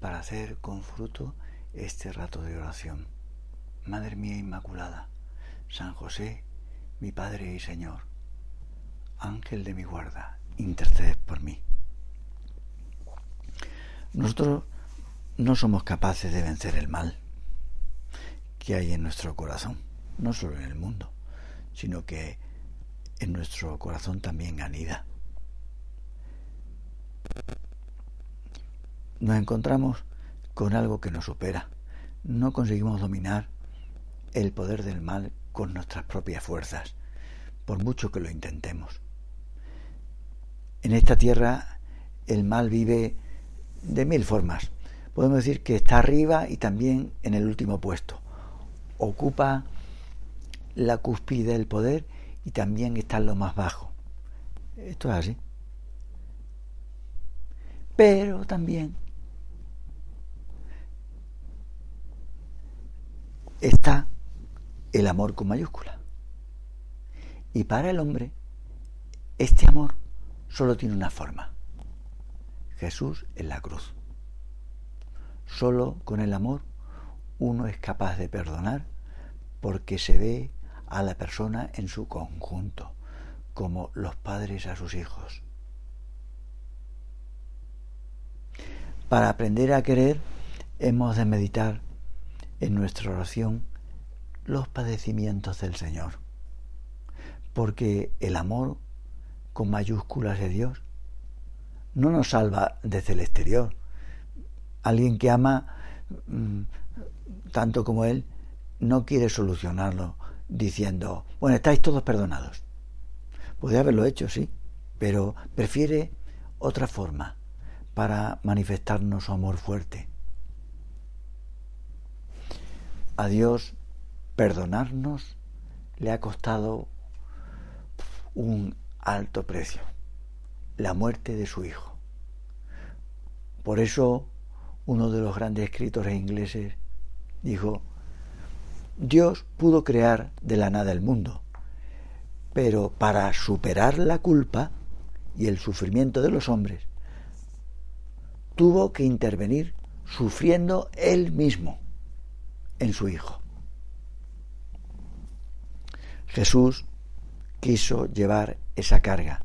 para hacer con fruto este rato de oración. Madre mía Inmaculada, San José, mi Padre y Señor, Ángel de mi guarda, intercede por mí. Nosotros no somos capaces de vencer el mal que hay en nuestro corazón, no solo en el mundo, sino que en nuestro corazón también anida. Nos encontramos con algo que nos supera. No conseguimos dominar el poder del mal con nuestras propias fuerzas, por mucho que lo intentemos. En esta tierra el mal vive de mil formas. Podemos decir que está arriba y también en el último puesto. Ocupa la cúspide del poder y también está en lo más bajo. Esto es así. Pero también está el amor con mayúscula. Y para el hombre, este amor solo tiene una forma. Jesús en la cruz. Solo con el amor uno es capaz de perdonar porque se ve a la persona en su conjunto, como los padres a sus hijos. Para aprender a querer hemos de meditar en nuestra oración los padecimientos del Señor, porque el amor con mayúsculas de Dios no nos salva desde el exterior. Alguien que ama mm, tanto como Él no quiere solucionarlo diciendo, bueno, estáis todos perdonados. Podría haberlo hecho, sí, pero prefiere otra forma para manifestarnos su amor fuerte. A Dios perdonarnos le ha costado un alto precio, la muerte de su hijo. Por eso uno de los grandes escritores ingleses dijo, Dios pudo crear de la nada el mundo, pero para superar la culpa y el sufrimiento de los hombres, tuvo que intervenir sufriendo él mismo en su Hijo. Jesús quiso llevar esa carga.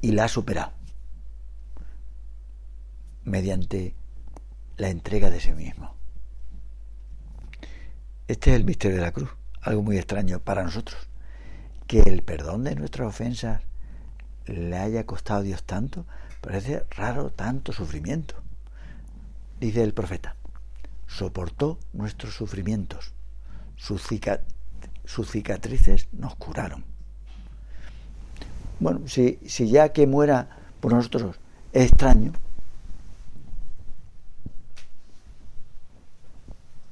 Y la ha superado mediante la entrega de sí mismo. Este es el misterio de la cruz, algo muy extraño para nosotros, que el perdón de nuestras ofensas le haya costado a Dios tanto, parece raro tanto sufrimiento. Dice el profeta, soportó nuestros sufrimientos, sus, cicatrices nos curaron. Bueno, si, si ya que muera por nosotros es extraño,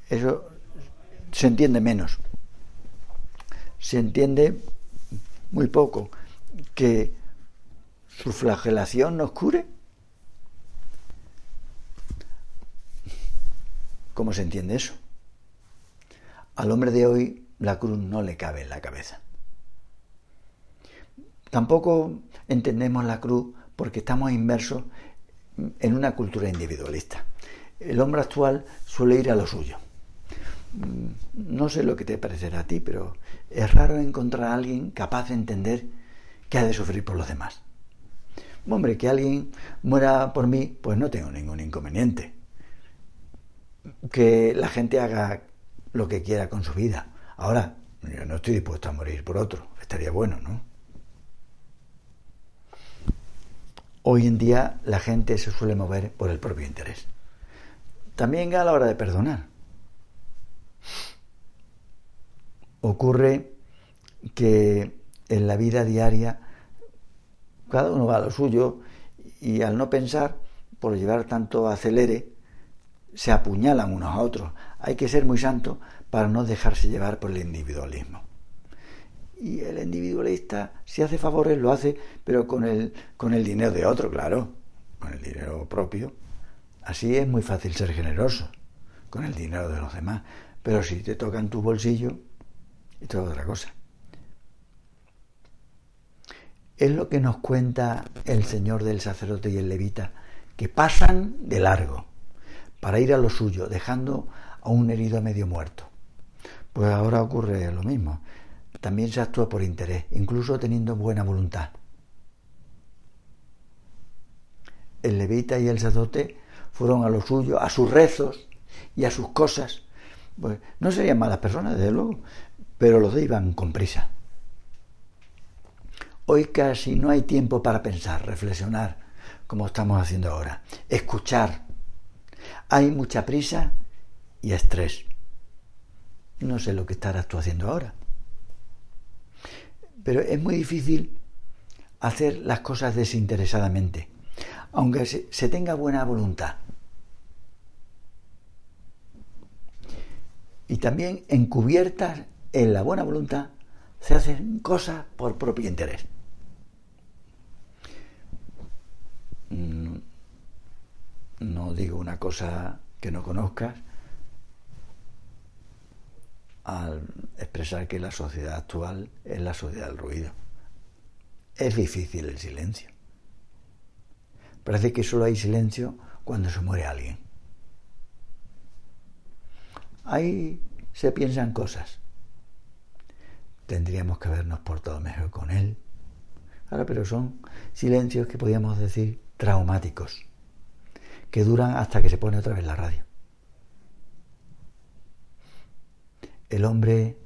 eso se entiende menos. Se entiende muy poco que su flagelación nos cure. ¿Cómo se entiende eso? Al hombre de hoy la cruz no le cabe en la cabeza. Tampoco entendemos la cruz porque estamos inmersos en una cultura individualista. El hombre actual suele ir a lo suyo. Mm, no sé lo que te parecerá a ti, pero es raro encontrar a alguien capaz de entender que ha de sufrir por los demás. Hombre, que alguien muera por mí, pues no tengo ningún inconveniente. Que la gente haga lo que quiera con su vida. Ahora, yo no estoy dispuesto a morir por otro. Estaría bueno, ¿no? Hoy en día la gente se suele mover por el propio interés. También a la hora de perdonar. Ocurre que en la vida diaria cada uno va a lo suyo y al no pensar, por llevar tanto acelere, se apuñalan unos a otros. Hay que ser muy santo para no dejarse llevar por el individualismo. Y el individualista, si hace favores, lo hace, pero con el, con el dinero de otro, claro, con el dinero propio. Así es muy fácil ser generoso, con el dinero de los demás. Pero si te toca en tu bolsillo, esto es otra cosa. Es lo que nos cuenta el Señor del sacerdote y el levita, que pasan de largo para ir a lo suyo, dejando a un herido medio muerto. Pues ahora ocurre lo mismo. También se actúa por interés, incluso teniendo buena voluntad. El levita y el sacerdote fueron a lo suyo, a sus rezos y a sus cosas. Pues no serían malas personas, desde luego, pero los dos iban con prisa. Hoy casi no hay tiempo para pensar, reflexionar, como estamos haciendo ahora. Escuchar, hay mucha prisa y estrés. No sé lo que estarás tú haciendo ahora. Pero es muy difícil hacer las cosas desinteresadamente, aunque se tenga buena voluntad. Y también encubiertas en la buena voluntad se hacen cosas por propio interés. No digo una cosa que no conozcas al expresar que la sociedad actual es la sociedad del ruido. Es difícil el silencio. Parece que solo hay silencio cuando se muere alguien. Ahí se piensan cosas. Tendríamos que habernos portado mejor con él. Ahora, pero son silencios que podríamos decir traumáticos que duran hasta que se pone otra vez la radio. El hombre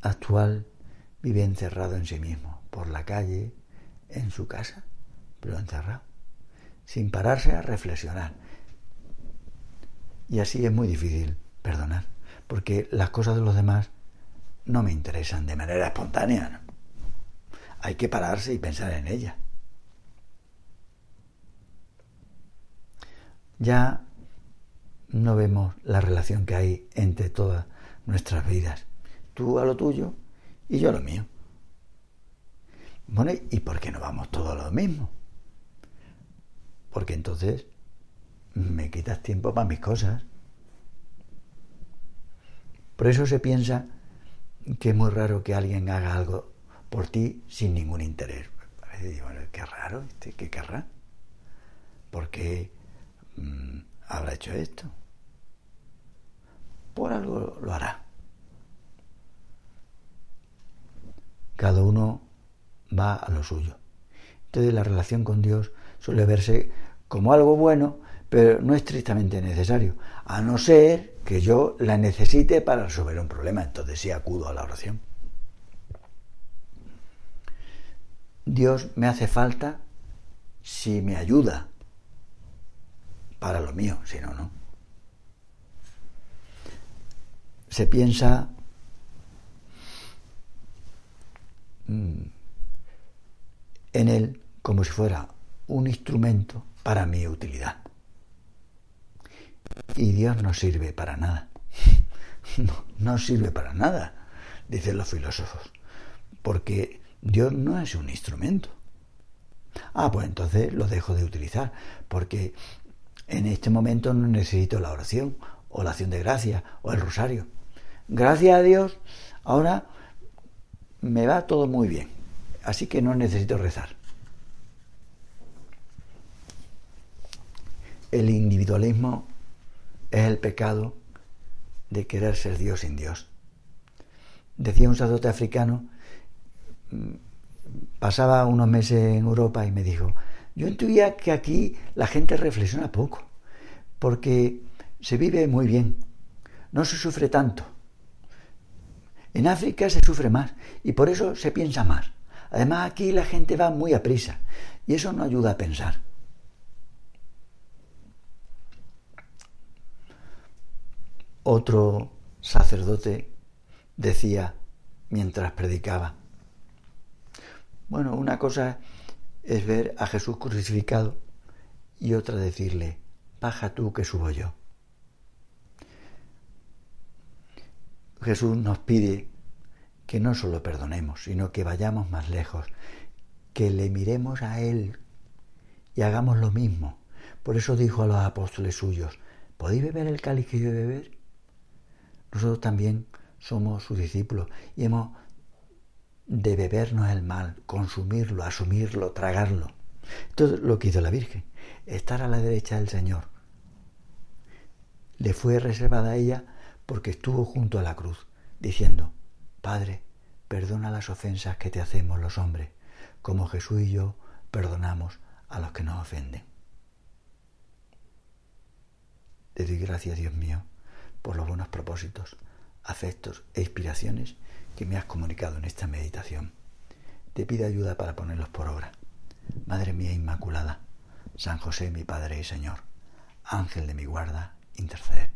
actual vive encerrado en sí mismo, por la calle, en su casa, pero encerrado, sin pararse a reflexionar. Y así es muy difícil perdonar, porque las cosas de los demás no me interesan de manera espontánea. Hay que pararse y pensar en ellas. Ya no vemos la relación que hay entre todas nuestras vidas. Tú a lo tuyo y yo a lo mío. Bueno, ¿y por qué no vamos todos a lo mismo? Porque entonces me quitas tiempo para mis cosas. Por eso se piensa que es muy raro que alguien haga algo por ti sin ningún interés. Bueno, qué raro, este, ¿qué querrá? Porque habrá hecho esto. Por algo lo hará. Cada uno va a lo suyo. Entonces la relación con Dios suele verse como algo bueno, pero no estrictamente necesario, a no ser que yo la necesite para resolver un problema, entonces sí acudo a la oración. Dios me hace falta si me ayuda para lo mío, si no, no. Se piensa mm, en él como si fuera un instrumento para mi utilidad. Y Dios no sirve para nada. No, no sirve para nada, dicen los filósofos, porque Dios no es un instrumento. Ah, pues entonces lo dejo de utilizar, porque en este momento no necesito la oración o la acción de gracia o el rosario. Gracias a Dios, ahora me va todo muy bien, así que no necesito rezar. El individualismo es el pecado de querer ser Dios sin Dios. Decía un sacerdote africano, mm, pasaba unos meses en Europa y me dijo, yo intuía que aquí la gente reflexiona poco, porque se vive muy bien, no se sufre tanto. En África se sufre más y por eso se piensa más. Además aquí la gente va muy a prisa y eso no ayuda a pensar. Otro sacerdote decía mientras predicaba, Bueno, una cosa es ver a Jesús crucificado y otra decirle, baja tú que subo yo. Jesús nos pide que no solo perdonemos, sino que vayamos más lejos, que le miremos a Él y hagamos lo mismo. Por eso dijo a los apóstoles suyos, ¿podéis beber el cáliz que yo beber? Nosotros también somos sus discípulos y hemos de bebernos el mal, consumirlo, asumirlo, tragarlo. Todo lo que hizo la Virgen, estar a la derecha del Señor. Le fue reservada a ella porque estuvo junto a la cruz, diciendo, Padre, perdona las ofensas que te hacemos los hombres, como Jesús y yo perdonamos a los que nos ofenden. Te doy gracias, Dios mío, por los buenos propósitos, afectos e inspiraciones que me has comunicado en esta meditación. Te pido ayuda para ponerlos por obra. Madre mía Inmaculada, San José mi Padre y Señor, Ángel de mi guarda, intercede